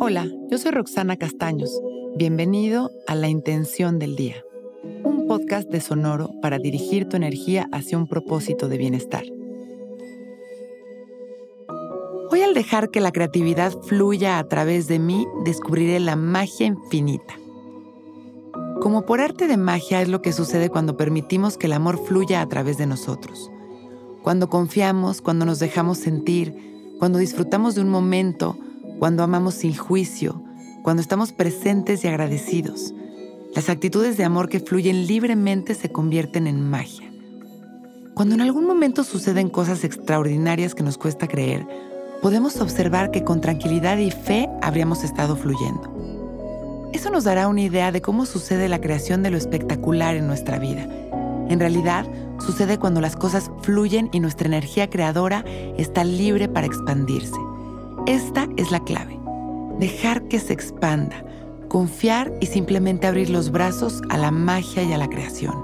Hola, yo soy Roxana Castaños. Bienvenido a La Intención del Día, un podcast de Sonoro para dirigir tu energía hacia un propósito de bienestar. Hoy al dejar que la creatividad fluya a través de mí, descubriré la magia infinita. Como por arte de magia es lo que sucede cuando permitimos que el amor fluya a través de nosotros. Cuando confiamos, cuando nos dejamos sentir, cuando disfrutamos de un momento, cuando amamos sin juicio, cuando estamos presentes y agradecidos. Las actitudes de amor que fluyen libremente se convierten en magia. Cuando en algún momento suceden cosas extraordinarias que nos cuesta creer, podemos observar que con tranquilidad y fe habríamos estado fluyendo. Eso nos dará una idea de cómo sucede la creación de lo espectacular en nuestra vida. En realidad, sucede cuando las cosas fluyen y nuestra energía creadora está libre para expandirse. Esta es la clave. Dejar que se expanda, confiar y simplemente abrir los brazos a la magia y a la creación.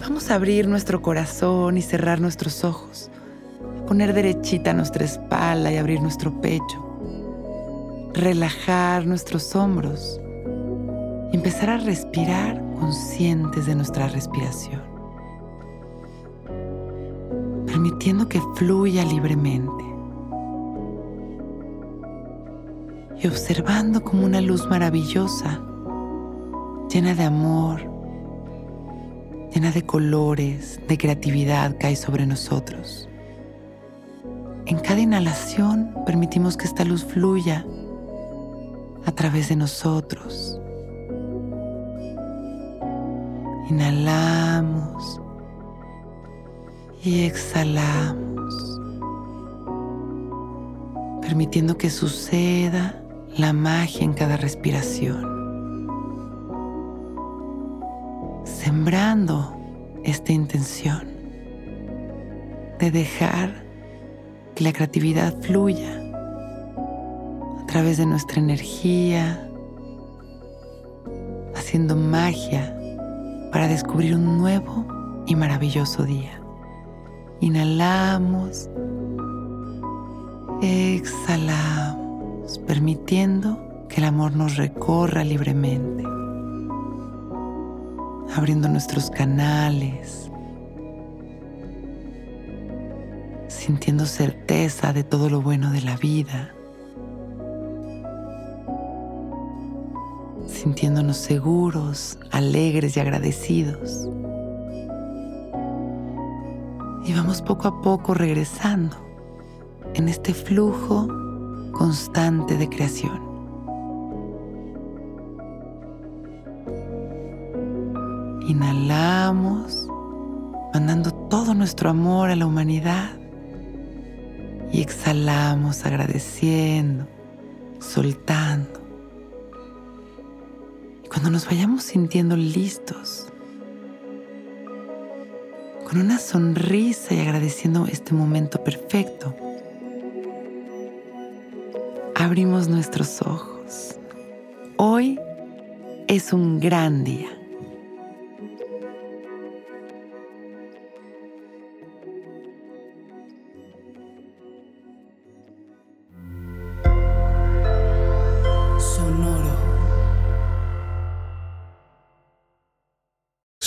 Vamos a abrir nuestro corazón y cerrar nuestros ojos, poner derechita nuestra espalda y abrir nuestro pecho, relajar nuestros hombros. Y empezar a respirar conscientes de nuestra respiración permitiendo que fluya libremente y observando como una luz maravillosa, llena de amor, llena de colores, de creatividad cae sobre nosotros. En cada inhalación permitimos que esta luz fluya a través de nosotros. Inhalamos y exhalamos, permitiendo que suceda la magia en cada respiración, sembrando esta intención de dejar que la creatividad fluya a través de nuestra energía, haciendo magia para descubrir un nuevo y maravilloso día. Inhalamos, exhalamos, permitiendo que el amor nos recorra libremente, abriendo nuestros canales, sintiendo certeza de todo lo bueno de la vida, sintiéndonos seguros, alegres y agradecidos y vamos poco a poco regresando en este flujo constante de creación. Inhalamos, mandando todo nuestro amor a la humanidad y exhalamos agradeciendo, soltando. Y cuando nos vayamos sintiendo listos, con una sonrisa y agradeciendo este momento perfecto. Abrimos nuestros ojos. Hoy es un gran día.